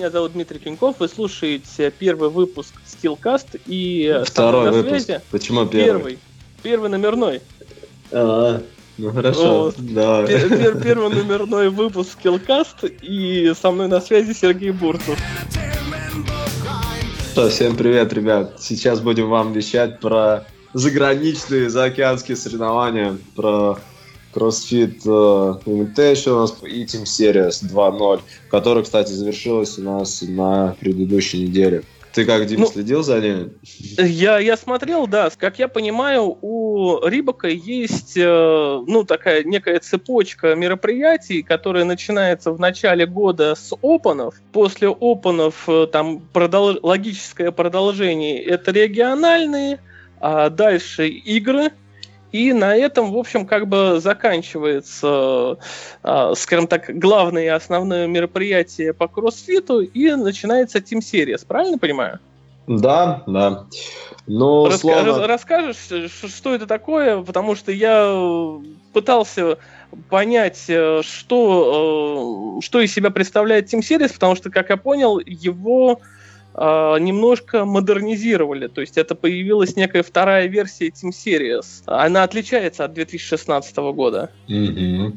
Меня зовут Дмитрий Пеньков. Вы слушаете первый выпуск Skillcast и второй выпуск. Связи. Почему первый? Первый. Первый номерной. А, ну хорошо, вот. да. Пер первый номерной выпуск Skillcast и со мной на связи Сергей Бурцев. Что, всем привет, ребят. Сейчас будем вам вещать про заграничные заокеанские соревнования, про CrossFit uh, Invitational и Team Series 2.0, которая, кстати, завершилась у нас на предыдущей неделе. Ты как, Дим, ну, следил за ними? Я, я смотрел, да. Как я понимаю, у Рибака есть э, ну, такая некая цепочка мероприятий, которая начинается в начале года с опенов. После опенов э, там продол- логическое продолжение – это региональные, а дальше игры, и на этом, в общем, как бы заканчивается, э, скажем так, главное и основное мероприятие по кроссфиту, и начинается Team Series, правильно понимаю? Да, да. Но Раска- словно... Расскажешь, что это такое? Потому что я пытался понять, э, что, э, что из себя представляет Team Series, потому что, как я понял, его э, немножко модернизировали. То есть это появилась некая вторая версия Team Series. Она отличается от 2016 года. Mm-hmm.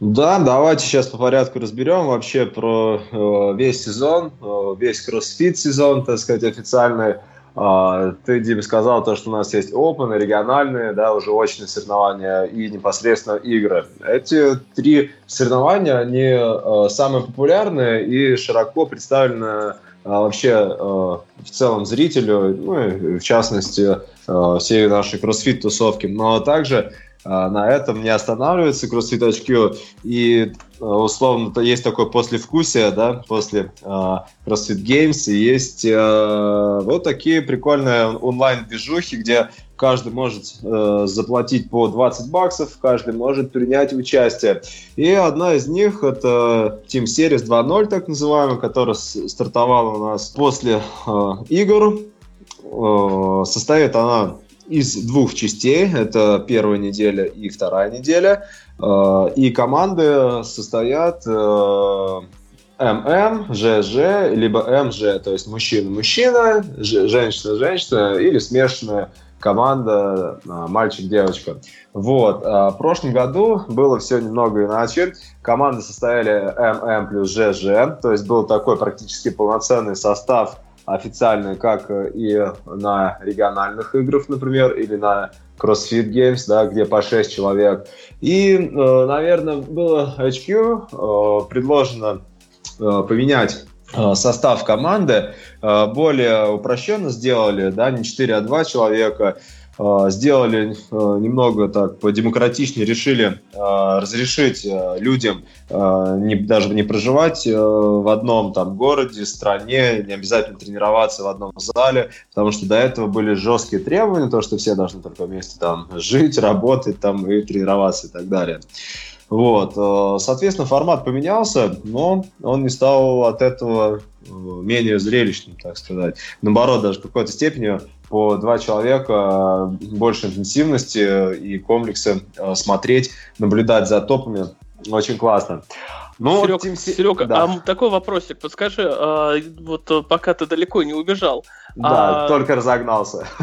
Да, давайте сейчас по порядку разберем вообще про э, весь сезон, э, весь кроссфит сезон, так сказать, официальный. Uh, ты, Дим, сказал то, что у нас есть Open, региональные, да, уже очные соревнования и непосредственно игры. Эти три соревнования, они uh, самые популярные и широко представлены а вообще э, в целом зрителю, ну и в частности э, всей нашей кроссфит-тусовки. Но также э, на этом не останавливается CrossFit HQ, и условно есть такое послевкусие, да, после CrossFit Games, и есть вот такие прикольные онлайн-движухи, где каждый может э, заплатить по 20 баксов, каждый может принять участие. И одна из них это Team Series 2.0, так называемая, которая стартовала у нас после э, игр. Э, состоит она из двух частей. Это первая неделя и вторая неделя. Э, и команды состоят э, ММ, ЖЖ, либо МЖ, то есть мужчина-мужчина, женщина-женщина или смешанная команда а, мальчик-девочка. Вот. В прошлом году было все немного иначе. Команды состояли ММ плюс ЖЖ, то есть был такой практически полноценный состав официальный, как и на региональных играх, например, или на CrossFit Games, да, где по 6 человек. И, э, наверное, было HQ э, предложено э, поменять Э, состав команды э, более упрощенно сделали, да, не 4, а 2 человека, э, сделали немного так по-демократичнее, решили разрешить людям не, даже не проживать в одном там городе, стране, не обязательно тренироваться в одном зале, потому что до этого были жесткие требования, то, что все должны только вместе там жить, работать там и тренироваться и так далее. Вот, э, соответственно, формат поменялся, но он не стал от этого э, менее зрелищным, так сказать. Наоборот, даже в какой-то степени по два человека э, больше интенсивности и комплексы смотреть, наблюдать за топами очень классно. Ну, Серег, Тим... Серега, да. а такой вопросик, подскажи, а, вот пока ты далеко не убежал, да, а... только разогнался.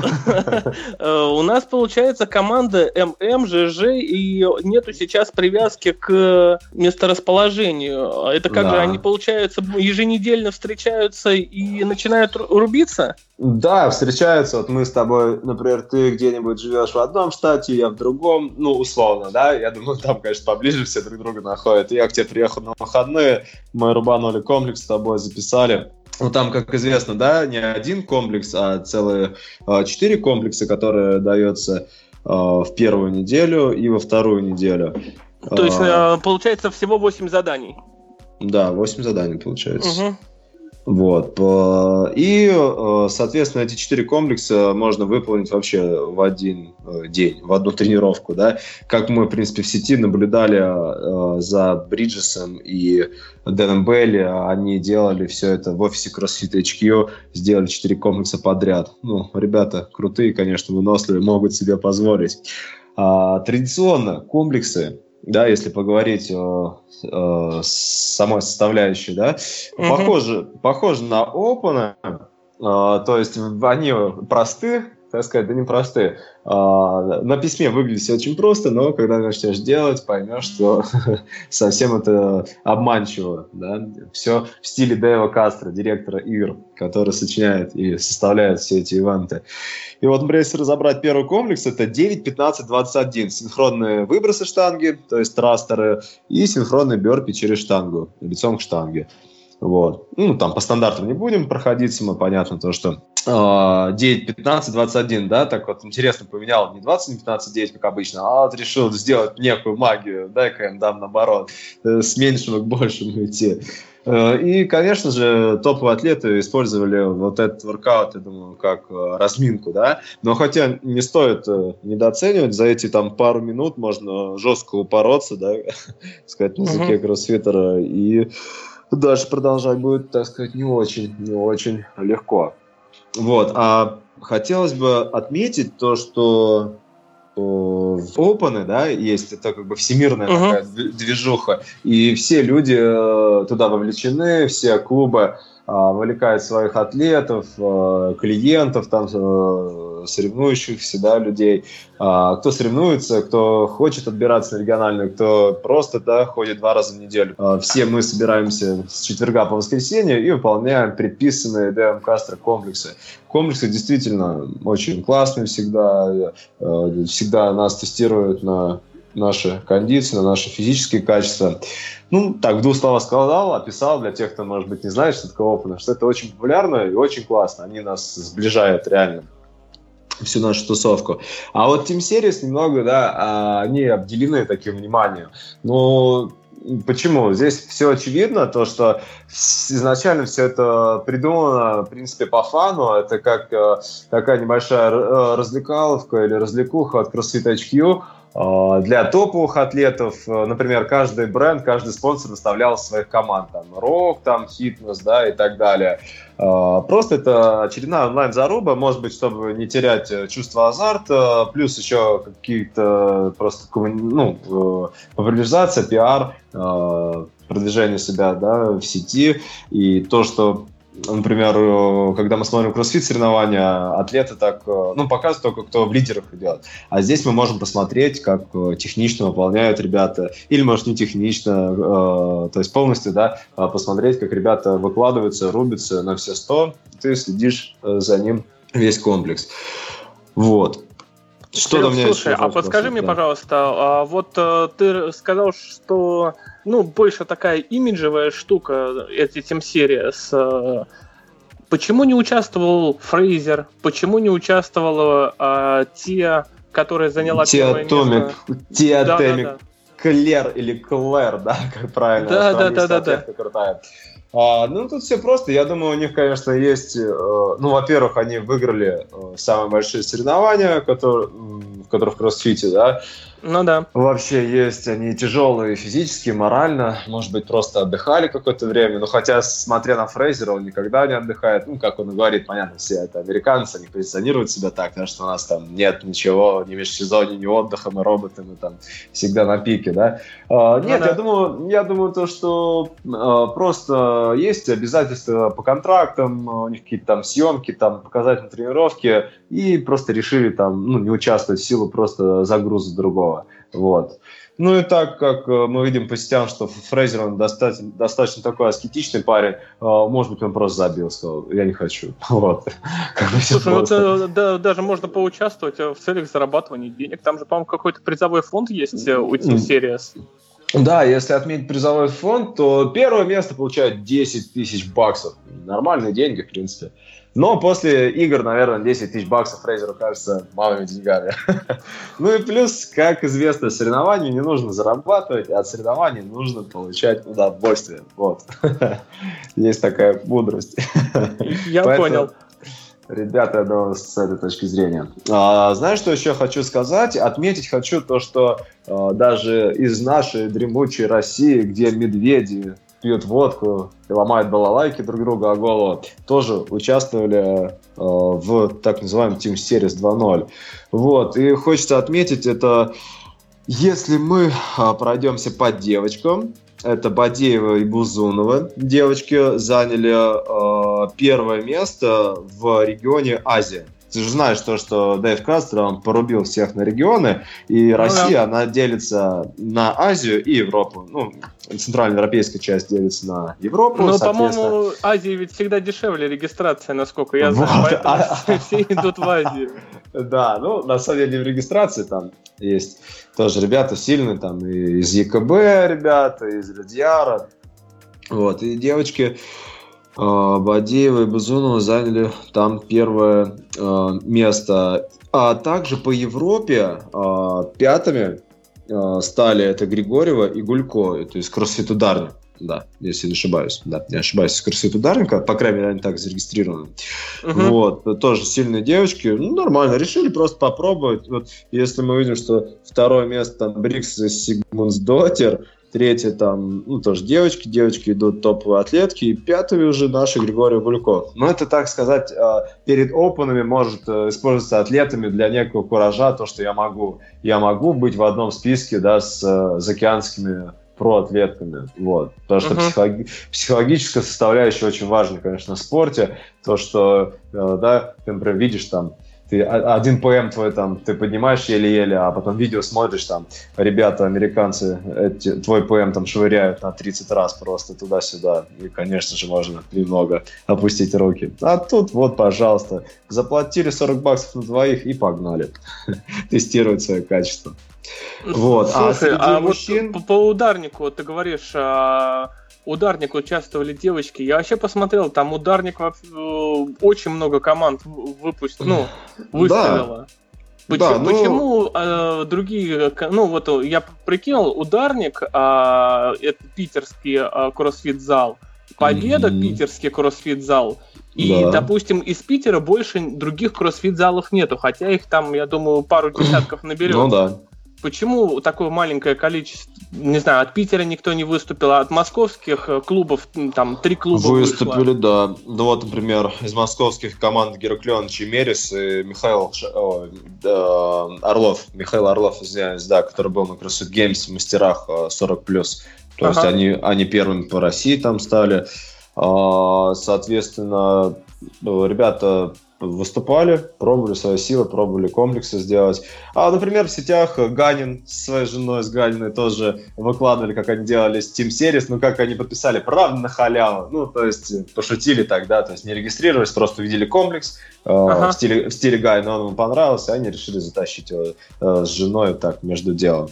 Э, у нас получается команда ММ, ЖЖ, и нету сейчас привязки к месторасположению. Это как же они, получается, еженедельно встречаются и начинают рубиться? Да, встречаются. Вот мы с тобой, например, ты где-нибудь живешь в одном штате, я в другом, ну, условно, да. Я думаю, там, конечно, поближе все друг друга находят. Я к тебе приехал на выходные, мы рубанули комплекс с тобой, записали ну, там, как известно, да, не один комплекс, а целые а, четыре комплекса, которые дается а, в первую неделю и во вторую неделю. То есть, а, получается, всего 8 заданий. Да, 8 заданий получается. Угу. Вот. И, э, соответственно, эти четыре комплекса можно выполнить вообще в один э, день, в одну тренировку. Да? Как мы, в принципе, в сети наблюдали э, за Бриджесом и Дэном Белли, они делали все это в офисе CrossFit HQ, сделали четыре комплекса подряд. Ну, ребята крутые, конечно, выносливые, могут себе позволить. А, традиционно комплексы да, если поговорить о, о самой составляющей, да, угу. похоже, похоже на Open, э, то есть они просты, так сказать, да непростые. А, на письме выглядит все очень просто, но когда начнешь делать, поймешь, что совсем это обманчиво. Да? Все в стиле Дэйва Кастро, директора игр, который сочиняет и составляет все эти ивенты. И вот, например, если разобрать первый комплекс, это 9, 15, 21. Синхронные выбросы штанги, то есть трастеры, и синхронные бёрпи через штангу, лицом к штанге. Вот. Ну, там по стандартам не будем проходиться, мы понятно то, что 9, 15, 21, да, так вот интересно поменял не 20 на 15, 9, как обычно, а вот решил сделать некую магию, дай-ка им дам наоборот, э, с меньшего к большему идти. Э, и, конечно же, топовые атлеты использовали вот этот воркаут, я думаю, как э, разминку, да. Но хотя не стоит недооценивать, за эти там пару минут можно жестко упороться, да, сказать, на языке кроссфитера, и дальше продолжать будет, так сказать, не очень, не очень легко. Вот, а хотелось бы отметить то, что в Open, да, есть это как бы всемирная uh-huh. такая движуха, и все люди э, туда вовлечены, все клубы вовлекает своих атлетов, а, клиентов, там, э, соревнующихся да, людей. А, кто соревнуется, кто хочет отбираться на региональную, кто просто да, ходит два раза в неделю. Все мы собираемся с четверга по воскресенье и выполняем предписанные ДМ комплексы. Комплексы действительно очень классные всегда. Э, всегда нас тестируют на наши кондиции, на наши физические качества. Ну, так, в двух словах сказал, описал для тех, кто, может быть, не знает, что такое опыт, что это очень популярно и очень классно. Они нас сближают реально всю нашу тусовку. А вот Team Series немного, да, а, они обделены таким вниманием. Ну, Почему? Здесь все очевидно, то, что изначально все это придумано, в принципе, по фану. Это как э, такая небольшая э, развлекаловка или развлекуха от CrossFit HQ, для топовых атлетов, э, например, каждый бренд, каждый спонсор выставлял своих команд, там, рок, там, фитнес, да, и так далее. А, просто это очередная онлайн-заруба, может быть, чтобы не терять э, чувство азарта, плюс еще какие-то просто, ну, э, популяризация, пиар, продвижение себя, да, в сети, и то, что например, э, когда мы смотрим кроссфит соревнования, атлеты так, э, ну, показывают только, кто в лидерах идет. А здесь мы можем посмотреть, как э, технично выполняют ребята, или, может, не технично, то есть полностью, да, посмотреть, как ребята выкладываются, рубятся на все сто, ты следишь за ним весь комплекс. Вот. Что Серег, слушай, а подскажи мне, да. пожалуйста, а вот э, ты сказал, что ну больше такая имиджевая штука эти Team Series. Э, почему не участвовал Фрейзер? Почему не участвовала э, Тия, которая заняла Тия Томик, Тия да, Томик, да, да. Клер или Клэр, да, как правильно? Да, да, да, да, да. Крутая. А, ну, тут все просто. Я думаю, у них, конечно, есть... Э, ну, во-первых, они выиграли э, самые большие соревнования, которые, в которых в кроссфите, да. Ну да. Вообще есть они тяжелые физически, морально. Может быть, просто отдыхали какое-то время. Но хотя, смотря на Фрейзера, он никогда не отдыхает. Ну, как он говорит, понятно, все это американцы, они позиционируют себя так, потому что у нас там нет ничего, ни межсезонья, ни отдыха, мы роботы, мы там всегда на пике, да. А, ну, нет, да. я думаю, я думаю, то, что а, просто есть обязательства по контрактам, у них какие-то там съемки, там показательные тренировки, и просто решили там, ну, не участвовать в силу просто загруза другого другого. Вот. Ну и так как э, мы видим по сетям, что Фрейзер он достаточно, достаточно такой аскетичный парень, э, может быть, он просто забил, сказал, я не хочу. Вот. Слушай, ну это, да, даже можно поучаствовать э, в целях зарабатывания денег. Там же, по-моему, какой-то призовой фонд есть у Team Series. Да, если отметить призовой фонд, то первое место получает 10 тысяч баксов. Нормальные деньги, в принципе. Но после игр, наверное, 10 тысяч баксов Фрейзеру кажется малыми деньгами. ну и плюс, как известно, соревнования не нужно зарабатывать, а от соревнований нужно получать удовольствие. Вот. Есть такая мудрость. Я понял. Ребята, я думаю, с этой точки зрения. А, знаешь, что еще хочу сказать? Отметить хочу то, что а, даже из нашей дремучей России, где медведи пьют водку и ломают балалайки друг друга о голову, тоже участвовали э, в так называемом Team Series 2.0. Вот, и хочется отметить, это если мы э, пройдемся по девочкам, это Бадеева и Бузунова. Девочки заняли э, первое место в регионе Азия. Ты же знаешь то, что Дэйв Кастро, он порубил всех на регионы, и ну, Россия, да. она делится на Азию и Европу. Ну, центральноевропейская часть делится на Европу. Но, по-моему, Азия ведь всегда дешевле регистрация, насколько я знаю, вот. поэтому а, все идут в Азию. Да, ну, на самом деле в регистрации там есть тоже ребята сильные, там и из ЕКБ ребята, из Радиара. Вот, и девочки Бадеева и Бузунова заняли там первое э, место. А также по Европе э, пятыми стали это Григорьева и Гулько, это из кроссфит ударник да, если не ошибаюсь. Да, не ошибаюсь, с красоты ударника, по крайней мере, они так зарегистрированы. Угу. Вот, тоже сильные девочки, ну, нормально, решили просто попробовать. Вот, если мы видим, что второе место там Брикс и Сигмундс Третье там, ну, тоже девочки, девочки идут топовые атлетки, и пятый уже наши Григорий Гульков. Ну, это, так сказать, а, перед опенами может э, использоваться атлетами для некого куража, то, что я могу, я могу быть в одном списке, да, с э, заокеанскими проатлетками. Вот. Потому что uh-huh. психологи- психологическая составляющая очень важна, конечно, в спорте. То, что, э, да, ты, например, видишь там, ты один ПМ твой там, ты поднимаешь еле-еле, а потом видео смотришь, там, ребята, американцы, эти, твой ПМ там швыряют на 30 раз просто туда-сюда. И, конечно же, можно немного опустить руки. А тут вот, пожалуйста, заплатили 40 баксов на двоих и погнали тестировать свое качество. Вот. А Слушай, а, а мужчин... вот по, по ударнику ты говоришь, а, ударник участвовали девочки. Я вообще посмотрел, там ударник э, очень много команд выпустил, ну, выставила. Да. Почему, да, ну... почему э, другие, ну вот я прикинул, ударник, э, это питерский э, кроссфит-зал, Победа mm-hmm. питерский кроссфит-зал, и, да. допустим, из Питера больше других кроссфит-залов нету, хотя их там, я думаю, пару десятков наберется. Ну да. Почему такое маленькое количество, не знаю, от Питера никто не выступил, а от московских э, клубов, там, три клуба Выступили, вышло. да. Ну вот, например, из московских команд Гераклеон Чемерис и Михаил Ш... О, э, Орлов, Михаил Орлов, извиняюсь, да, который был на CrossFit Games в мастерах 40+. Э, То ага. есть они, они первыми по России там стали. А, соответственно, ребята выступали, пробовали свои силы, пробовали комплексы сделать. А, например, в сетях Ганин с своей женой, с Ганиной тоже выкладывали, как они делали с Team Series, ну, как они подписали, правда, на халяву. Ну, то есть, пошутили тогда, то есть, не регистрировались, просто увидели комплекс э, ага. в, стиле, в стиле Гайна, он им понравился, и они решили затащить его э, с женой так между делом.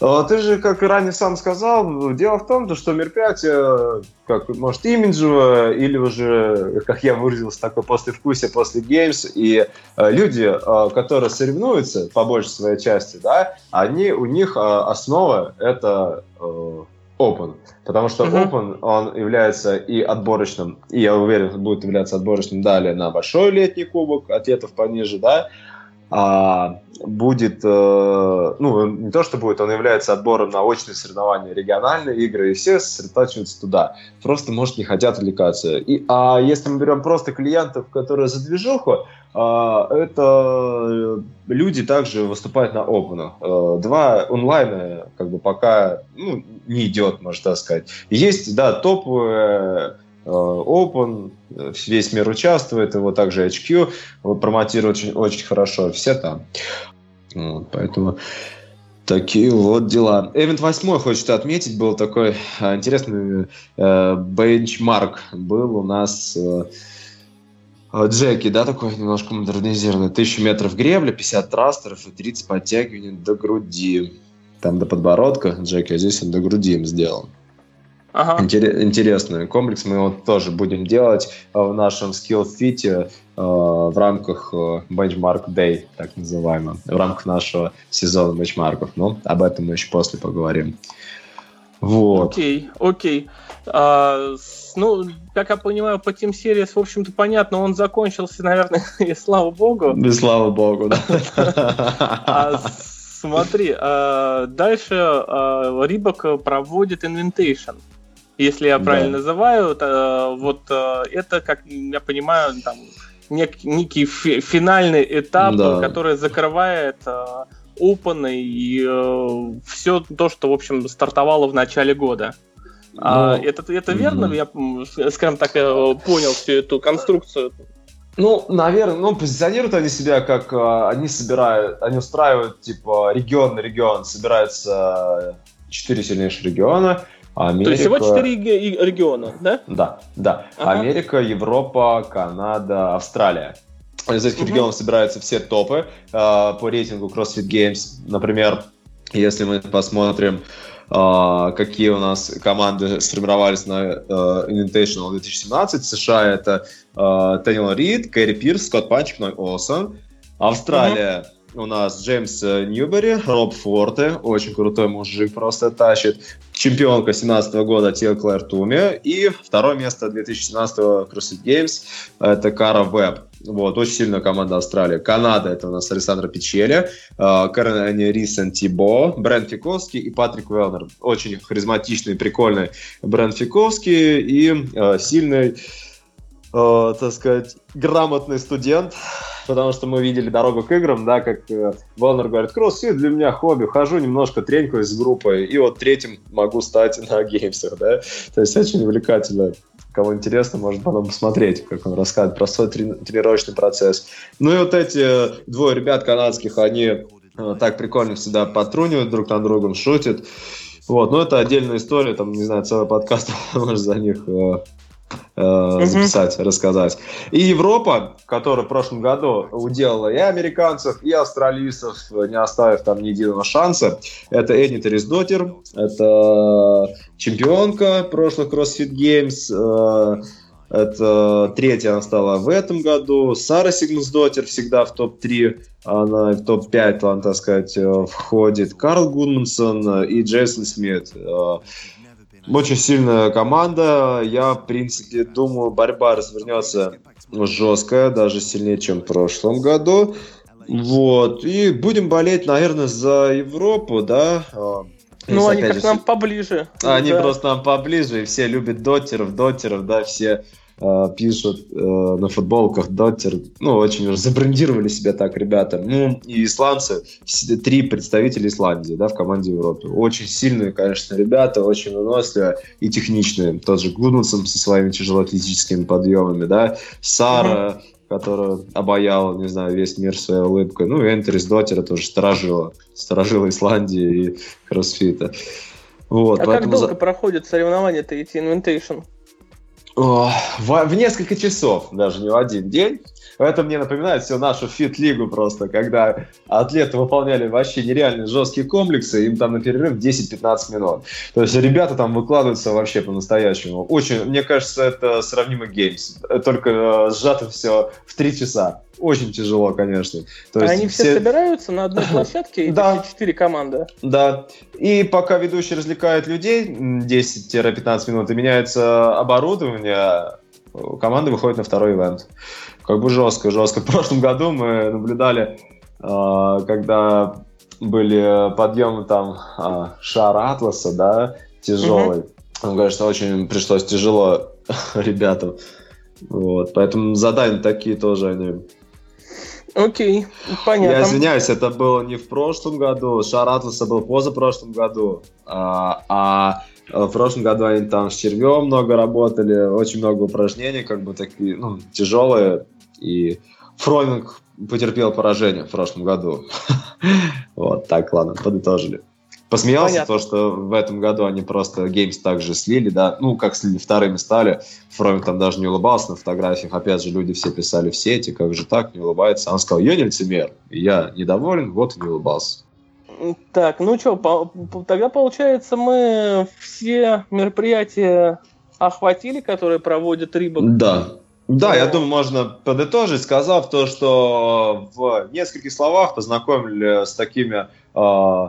Э, ты же, как и ранее сам сказал, дело в том, что мероприятие, как, может, имиджевое, или уже, как я выразился, такое послевкусие после Games, и э, люди, э, которые соревнуются по большей своей части, да, они, у них э, основа это Open. Потому что uh-huh. Open, он является и отборочным, и я уверен, будет являться отборочным далее на большой летний кубок, атлетов пониже, да, будет, э, ну, не то, что будет, он является отбором на очные соревнования, региональные игры, и все сосредотачиваются туда. Просто, может, не хотят увлекаться. И, а если мы берем просто клиентов, которые за движуху, а, это люди также выступают на опенах. А, два онлайна как бы пока ну, не идет, можно так сказать. Есть, да, топовые Э, Open, весь мир участвует, его также HQ промотирует очень, очень хорошо, все там. Вот, поэтому такие вот дела. Эвент 8 хочется отметить, был такой э, интересный э, бенчмарк. Был у нас э, Джеки, да, такой немножко модернизированный. 1000 метров гребля, 50 трастеров и 30 подтягиваний до груди. там до подбородка Джеки, а здесь он до груди им сделан. Ага. Интересный комплекс. Мы его тоже будем делать э, в нашем Skill Fit э, в рамках э, Benchmark Day, так называемого, в рамках нашего сезона бенчмарков. Но об этом мы еще после поговорим. Вот. Окей, окей. А, ну, как я понимаю, по Team Series, в общем-то, понятно, он закончился, наверное, и слава богу. И слава богу, да. А, смотри, а, дальше Рибок проводит Inventation если я правильно да. называю, то, вот э, это, как я понимаю, там нек, некий финальный этап, да. который закрывает э, Open и э, все то, что, в общем, стартовало в начале года. А, ну, это, это верно? Mm-hmm. Я, скажем так, понял всю эту конструкцию. Ну, наверное, ну, позиционируют они себя как они собирают, они устраивают, типа, регион на регион, собираются четыре сильнейших региона, Америка... То есть всего четыре региона, да? Да, да. Ага. Америка, Европа, Канада, Австралия. Из этих угу. регионов собираются все топы э, по рейтингу CrossFit Games. Например, если мы посмотрим, э, какие у нас команды сформировались на э, Invitational 2017, США это э, Теннил Рид, Кэрри Пирс, Скотт Панчик, Ной Олсон. Австралия у нас Джеймс э, Ньюбери, Роб Форте, очень крутой мужик, просто тащит. Чемпионка 17 года Тил Клэр Туми. И второе место 2017 CrossFit Games это Кара Веб. Вот, очень сильная команда Австралии. Канада, это у нас Александра Печели, э, Карен Рисен Тибо, Брент Фиковский и Патрик Велнер. Очень харизматичный, прикольный Брент Фиковский и э, сильный э, так сказать, грамотный студент, потому что мы видели дорогу к играм, да, как э, говорит, кроссфит для меня хобби, хожу немножко, тренькаюсь с группой, и вот третьим могу стать на геймсах, да, то есть очень увлекательно. Кому интересно, может потом посмотреть, как он рассказывает про свой тренировочный процесс. Ну и вот эти двое ребят канадских, они э, так прикольно всегда потрунивают друг над другом, шутят. Вот, но это отдельная история, там, не знаю, целый подкаст может за них э, э, записать, mm-hmm. рассказать. И Европа, которая в прошлом году уделала и американцев, и австралийцев, не оставив там ни единого шанса, это Эдни Тересдотер, это чемпионка прошлых CrossFit Games, э, это третья она стала в этом году. Сара Сигмунсдотер всегда в топ-3, она в топ-5, там, так сказать, э, входит. Карл Гудмансон и Джейсон Смит. Очень сильная команда. Я, в принципе, думаю, борьба развернется жесткая, даже сильнее, чем в прошлом году. Вот. И будем болеть, наверное, за Европу, да. Ну, они как же... нам поближе. Они да. просто нам поближе, и все любят дотеров, дотеров, да, все э, пишут э, на футболках Доттер. Ну, очень уже забрендировали себя так ребята. Ну, и исландцы, три представителя Исландии, да, в команде Европы. Очень сильные, конечно, ребята, очень выносливые и техничные. Тот же Гудмансон со своими тяжелоатлетическими подъемами, да, Сара, mm-hmm которая обаяла, не знаю, весь мир своей улыбкой. Ну, и Энтерис Доттера тоже сторожила. Сторожила Исландии и кроссфита. Вот, а как долго за... проходит соревнования-то эти Invitation? В, несколько часов, даже не в один день. Это мне напоминает все нашу фит-лигу просто, когда атлеты выполняли вообще нереальные жесткие комплексы, им там на перерыв 10-15 минут. То есть ребята там выкладываются вообще по-настоящему. Очень, мне кажется, это сравнимо геймс, только э, сжато все в 3 часа. Очень тяжело, конечно. То есть Они все... все собираются на одной площадке, и да. четыре команды. Да. И пока ведущий развлекает людей 10-15 минут и меняется оборудование, команда выходит на второй ивент. Как бы жестко, жестко. В прошлом году мы наблюдали, а, когда были подъемы там а, шара Атласа, да, тяжелый. Mm-hmm. Мне кажется, очень пришлось тяжело ребятам. Вот, поэтому задания такие тоже они Окей, понятно. Я извиняюсь, это было не в прошлом году, шар Атласа был позапрошлом году, а, а в прошлом году они там с червем много работали, очень много упражнений, как бы такие, ну, тяжелые, и Фроминг потерпел поражение в прошлом году. Вот, так, ладно, подытожили. Посмеялся Понятно. то, что в этом году они просто Games также слили, да, ну, как слили, вторыми стали. Фроминг там даже не улыбался на фотографиях. Опять же, люди все писали в сети, как же так, не улыбается. Он сказал, я не лицемер, я недоволен, вот и не улыбался. Так, ну что, по, тогда получается мы все мероприятия охватили, которые проводит Рибок? Да. Да, я думаю, можно подытожить, сказав то, что в нескольких словах познакомили с такими э,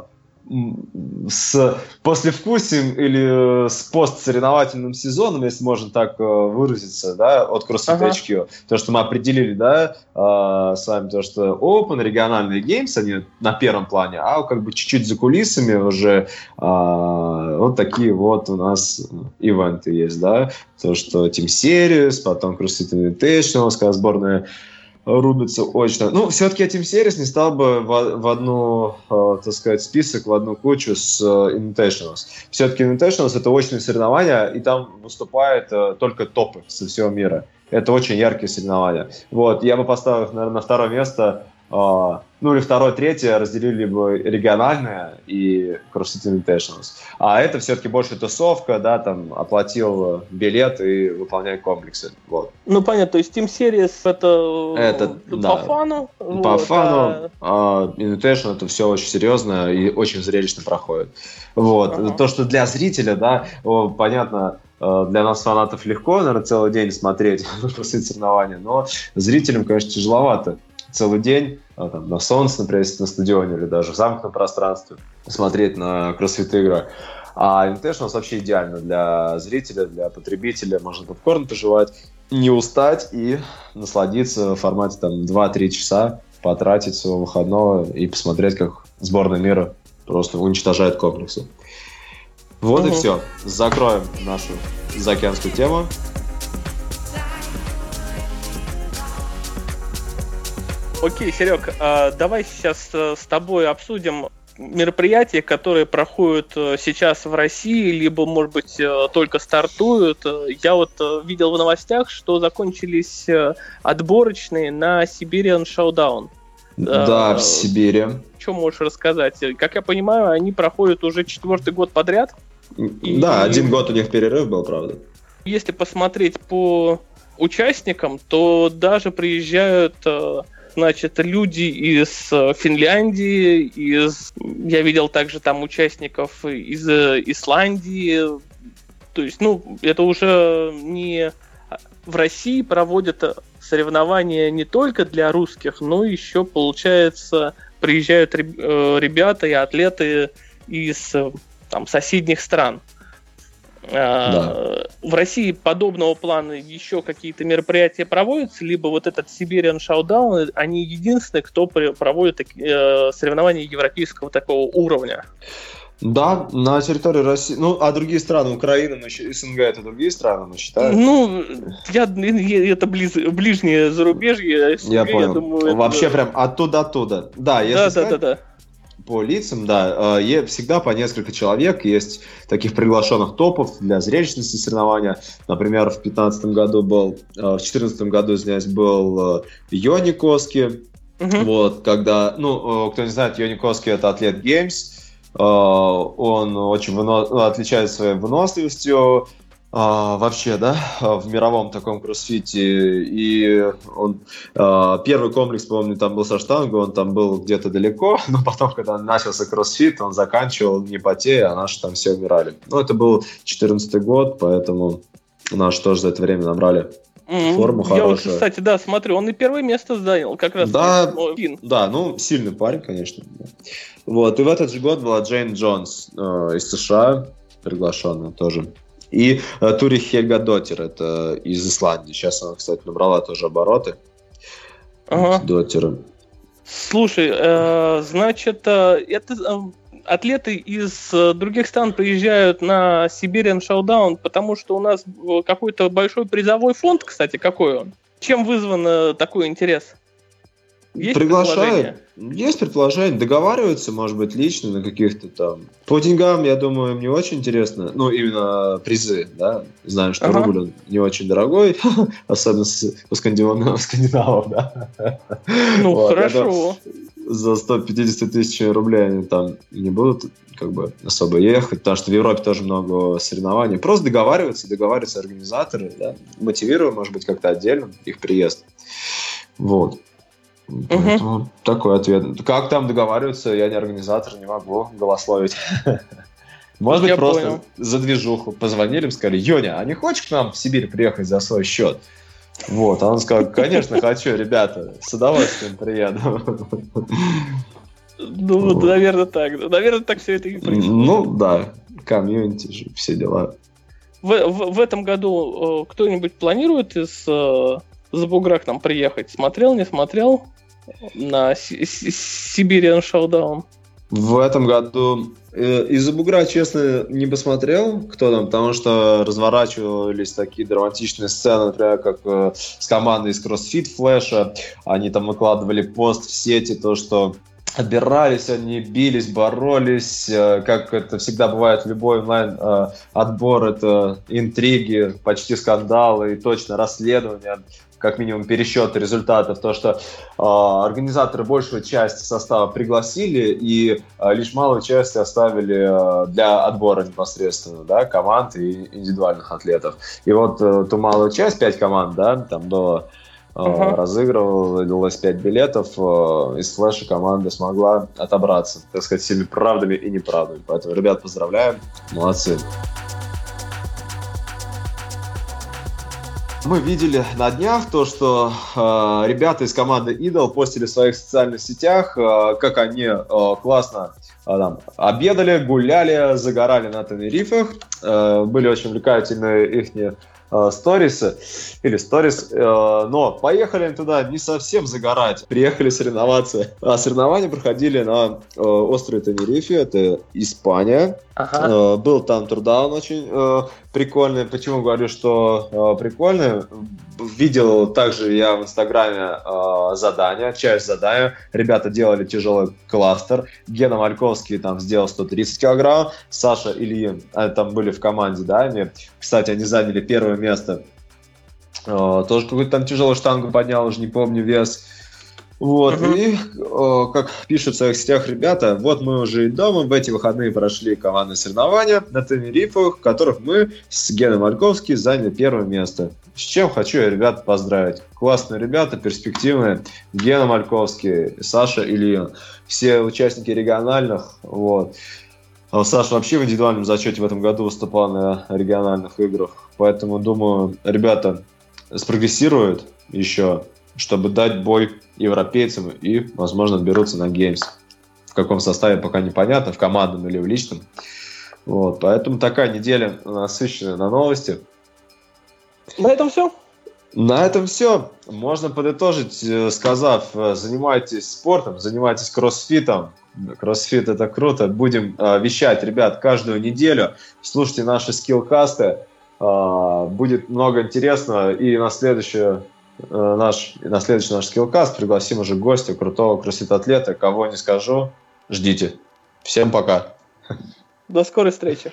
с послевкусием или с постсоревновательным сезоном, если можно так э, выразиться, да, от CrossFit ага. HQ. То, что мы определили, да, э, с вами, то, что Open, региональные геймс, они на первом плане, а как бы чуть-чуть за кулисами уже э, вот такие вот у нас ивенты есть, да, то, что Team Series, потом CrossFit Invitational, сборная рубится очень. Ну, все-таки Team Series не стал бы в, в одну, э, так сказать, список, в одну кучу с э, Invitationals. Все-таки Invitationals — это очные соревнования, и там выступают э, только топы со всего мира. Это очень яркие соревнования. Вот, я бы поставил, наверное, на второе место а, ну или второе, третье разделили бы региональное и CrossFit Invitationals. А это все-таки больше тусовка, да, там оплатил билет и выполняй комплексы. Вот. Ну понятно, то есть Team Series это, это по да. фану? По вот, фану, а... а Invitation это все очень серьезно и очень зрелищно проходит. Вот. Ага. То, что для зрителя, да, понятно, э, для нас, фанатов, легко, наверное, целый день смотреть соревнования, но зрителям, конечно, тяжеловато целый день а, там, на солнце, например, на стадионе или даже в замкнутом пространстве смотреть на кроссфит игры. А Invitational вообще идеально для зрителя, для потребителя. Можно попкорн пожевать, не устать и насладиться в формате там 2-3 часа, потратить своего выходного и посмотреть, как сборная мира просто уничтожает комплексы. Вот угу. и все. Закроем нашу заокеанскую тему. Окей, Серег, а давай сейчас э, с тобой обсудим мероприятия, которые проходят э, сейчас в России, либо, может быть, э, только стартуют. Я вот видел в новостях, что закончились отборочные на Siberian Showdown. Да, в Сибири. Что можешь рассказать? Как я понимаю, они проходят уже четвертый год подряд. Да, и... один год у них перерыв был, правда. Если посмотреть по участникам, то даже приезжают значит, люди из э, Финляндии, из... Я видел также там участников из э, Исландии. То есть, ну, это уже не... В России проводят соревнования не только для русских, но еще, получается, приезжают э, ребята и атлеты из там, соседних стран. Да. В России подобного плана еще какие-то мероприятия проводятся, либо вот этот Siberian Showdown, они единственные, кто проводит э, соревнования европейского такого уровня. Да, на территории России. Ну, а другие страны, Украина, ну, СНГ это другие страны, мы считаем? Ну, я, это близ, ближнее зарубежье. СНГ, я понял. Я думаю, Вообще это... прям оттуда-оттуда. Да, если да, сказать, да, да, да по лицам, да, э, всегда по несколько человек. Есть таких приглашенных топов для зрелищности соревнования. Например, в 2015 году был, э, в 2014 году, извиняюсь, был э, Йони Коски. Угу. Вот, когда, ну, кто не знает, Йони Коски это атлет Геймс. Он очень выно... отличается своей выносливостью, а, вообще, да, в мировом таком кроссфите. И он, а, первый комплекс, помню, там был со штангой, он там был где-то далеко, но потом, когда начался кроссфит, он заканчивал не потея, а наши там все умирали. Ну, это был 14 год, поэтому наши тоже за это время набрали форму хорошую. Я вот, кстати, да, смотрю, он и первое место занял, как раз. Да, да, ну, сильный парень, конечно. Вот, и в этот же год была Джейн Джонс э, из США, приглашенная тоже. И э, Тури Хельга Дотер, это из Исландии. Сейчас она, кстати, набрала тоже обороты. Ага. Дотера. Слушай, э, значит, э, это э, атлеты из э, других стран приезжают на Siberian Showdown, потому что у нас э, какой-то большой призовой фонд, кстати, какой он? Чем вызван такой интерес? Есть Приглашают. Есть предположение, договариваются, может быть, лично на каких-то там... По деньгам, я думаю, им не очень интересно. Ну, именно призы, да. Знаем, что ага. рубль он не очень дорогой, особенно у скандинавов, скандинавов да. Ну, вот, хорошо. За 150 тысяч рублей они там не будут как бы особо ехать, потому что в Европе тоже много соревнований. Просто договариваются, договариваются организаторы, да, мотивируем, может быть, как-то отдельно их приезд. Вот. Поэтому угу. такой ответ. Как там договариваться, я не организатор, не могу голословить. Может быть, просто понял. за движуху позвонили, сказали, Йоня, а не хочешь к нам в Сибирь приехать за свой счет? Вот, а он сказал, конечно, хочу, ребята, с удовольствием приеду. Ну, наверное, так. Наверное, так все это и происходит. Ну, да, комьюнити же, все дела. В, в, в этом году э, кто-нибудь планирует из э, Забугра к нам приехать? Смотрел, не смотрел на Сибириан Showdown? В этом году э, из-за бугра, честно, не посмотрел, кто там, потому что разворачивались такие драматичные сцены, например, как э, с командой из CrossFit Флэша. Они там выкладывали пост в сети, то, что отбирались они, бились, боролись, э, как это всегда бывает в любой онлайн-отбор, это интриги, почти скандалы и точно расследования как минимум пересчет результатов, то, что э, организаторы большую часть состава пригласили и э, лишь малую часть оставили э, для отбора непосредственно, да, команд и индивидуальных атлетов. И вот э, ту малую часть, пять команд, да, там было Uh-huh. разыгрывалось 5 билетов, из флеша команда смогла отобраться, так сказать, всеми правдами и неправдами. Поэтому, ребят, поздравляем, молодцы. Мы видели на днях то, что э, ребята из команды Idol постили в своих социальных сетях, э, как они э, классно э, там, обедали, гуляли, загорали на Тенерифах. Э, были очень увлекательные их Э, сторисы или сторис, э, но поехали туда не совсем загорать, приехали соревноваться. А соревнования проходили на э, острове Тенерифе, это Испания. Ага. Был там турдаун очень прикольный. Почему говорю, что прикольный? Видел также я в Инстаграме э, задания, часть задания. Ребята делали тяжелый кластер. Гена Мальковский там сделал 130 килограмм. Саша Ильин, они там были в команде, да, они, кстати, они заняли первое место. Э, тоже какую-то там тяжелую штангу поднял, уже не помню вес. Вот, uh-huh. и о, как пишут в своих сетях ребята, вот мы уже и дома, в эти выходные прошли командные соревнования на Тенерифах, в которых мы с Геной Мальковским заняли первое место. С чем хочу я ребят поздравить. Классные ребята, перспективные. Гена Мальковский, Саша Ильин. Все участники региональных. Вот. А Саша вообще в индивидуальном зачете в этом году выступал на региональных играх. Поэтому, думаю, ребята спрогрессируют еще, чтобы дать бой европейцам и, возможно, отберутся на Геймс. В каком составе пока непонятно, в командном или в личном. Вот, поэтому такая неделя насыщенная на новости. На этом все? На этом все. Можно подытожить, э, сказав, э, занимайтесь спортом, занимайтесь кроссфитом. Кроссфит это круто. Будем э, вещать, ребят, каждую неделю. Слушайте наши скиллкасты. Будет много интересного. И на следующую наш, на следующий наш скиллкаст пригласим уже гостя, крутого кроссфит-атлета. Кого не скажу, ждите. Всем пока. До скорой встречи.